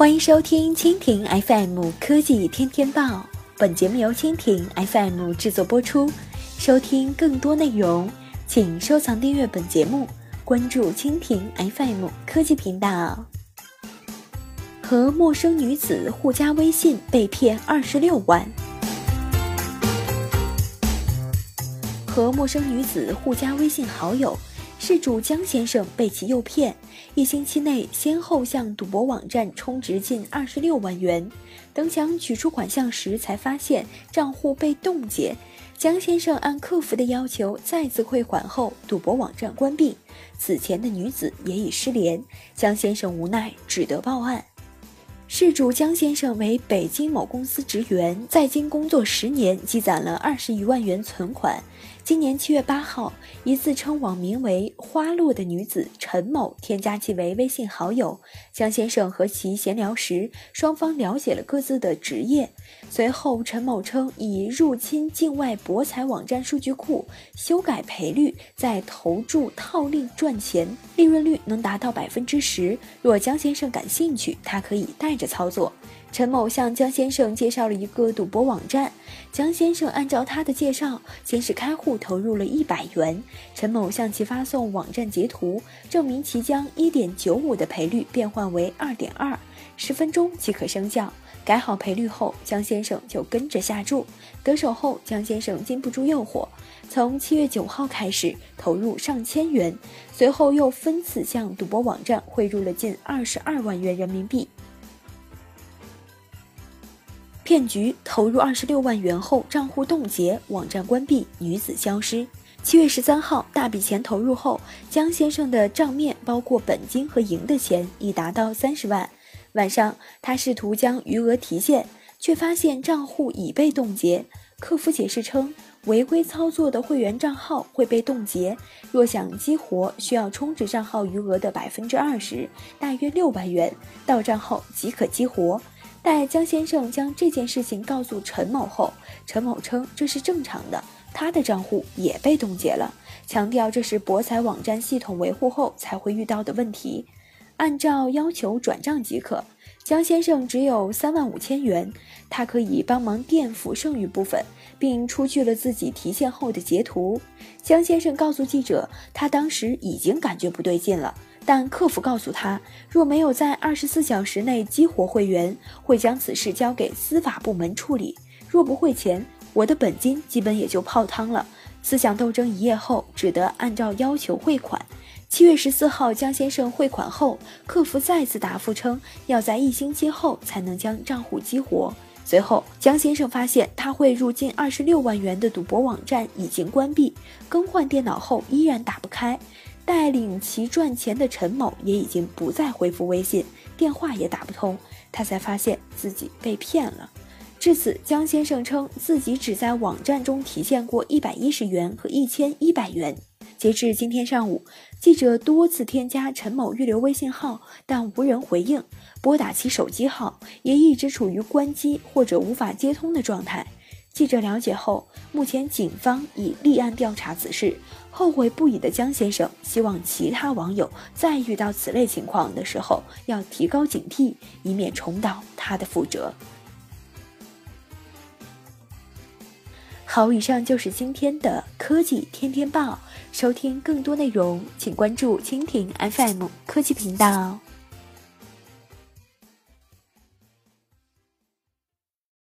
欢迎收听蜻蜓 FM 科技天天报，本节目由蜻蜓 FM 制作播出。收听更多内容，请收藏订阅本节目，关注蜻蜓 FM 科技频道。和陌生女子互加微信被骗二十六万。和陌生女子互加微信好友。事主江先生被其诱骗，一星期内先后向赌博网站充值近二十六万元。等想取出款项时，才发现账户被冻结。江先生按客服的要求再次汇款后，赌博网站关闭，此前的女子也已失联。江先生无奈，只得报案。事主江先生为北京某公司职员，在京工作十年，积攒了二十余万元存款。今年七月八号，一自称网名为“花落”的女子陈某添加其为微信好友。江先生和其闲聊时，双方了解了各自的职业。随后，陈某称以入侵境外博彩网站数据库，修改赔率，再投注套利赚钱，利润率能达到百分之十。若江先生感兴趣，他可以带着操作。陈某向江先生介绍了一个赌博网站，江先生按照他的介绍，先是开户投入了一百元。陈某向其发送网站截图，证明其将一点九五的赔率变换为二点二，十分钟即可生效。改好赔率后，江先生就跟着下注。得手后，江先生禁不住诱惑，从七月九号开始投入上千元，随后又分次向赌博网站汇入了近二十二万元人民币。骗局投入二十六万元后，账户冻结，网站关闭，女子消失。七月十三号，大笔钱投入后，江先生的账面包括本金和赢的钱已达到三十万。晚上，他试图将余额提现，却发现账户已被冻结。客服解释称，违规操作的会员账号会被冻结，若想激活，需要充值账号余额的百分之二十，大约六万元，到账后即可激活。待江先生将这件事情告诉陈某后，陈某称这是正常的，他的账户也被冻结了，强调这是博彩网站系统维护后才会遇到的问题，按照要求转账即可。江先生只有三万五千元，他可以帮忙垫付剩余部分，并出具了自己提现后的截图。江先生告诉记者，他当时已经感觉不对劲了。但客服告诉他，若没有在二十四小时内激活会员，会将此事交给司法部门处理。若不汇钱，我的本金基本也就泡汤了。思想斗争一夜后，只得按照要求汇款。七月十四号，江先生汇款后，客服再次答复称，要在一星期后才能将账户激活。随后，江先生发现他汇入近二十六万元的赌博网站已经关闭，更换电脑后依然打不开。带领其赚钱的陈某也已经不再回复微信，电话也打不通，他才发现自己被骗了。至此，江先生称自己只在网站中提现过一百一十元和一千一百元。截至今天上午，记者多次添加陈某预留微信号，但无人回应；拨打其手机号，也一直处于关机或者无法接通的状态。记者了解后，目前警方已立案调查此事。后悔不已的江先生希望其他网友在遇到此类情况的时候要提高警惕，以免重蹈他的覆辙。好，以上就是今天的科技天天报。收听更多内容，请关注蜻蜓 FM 科技频道。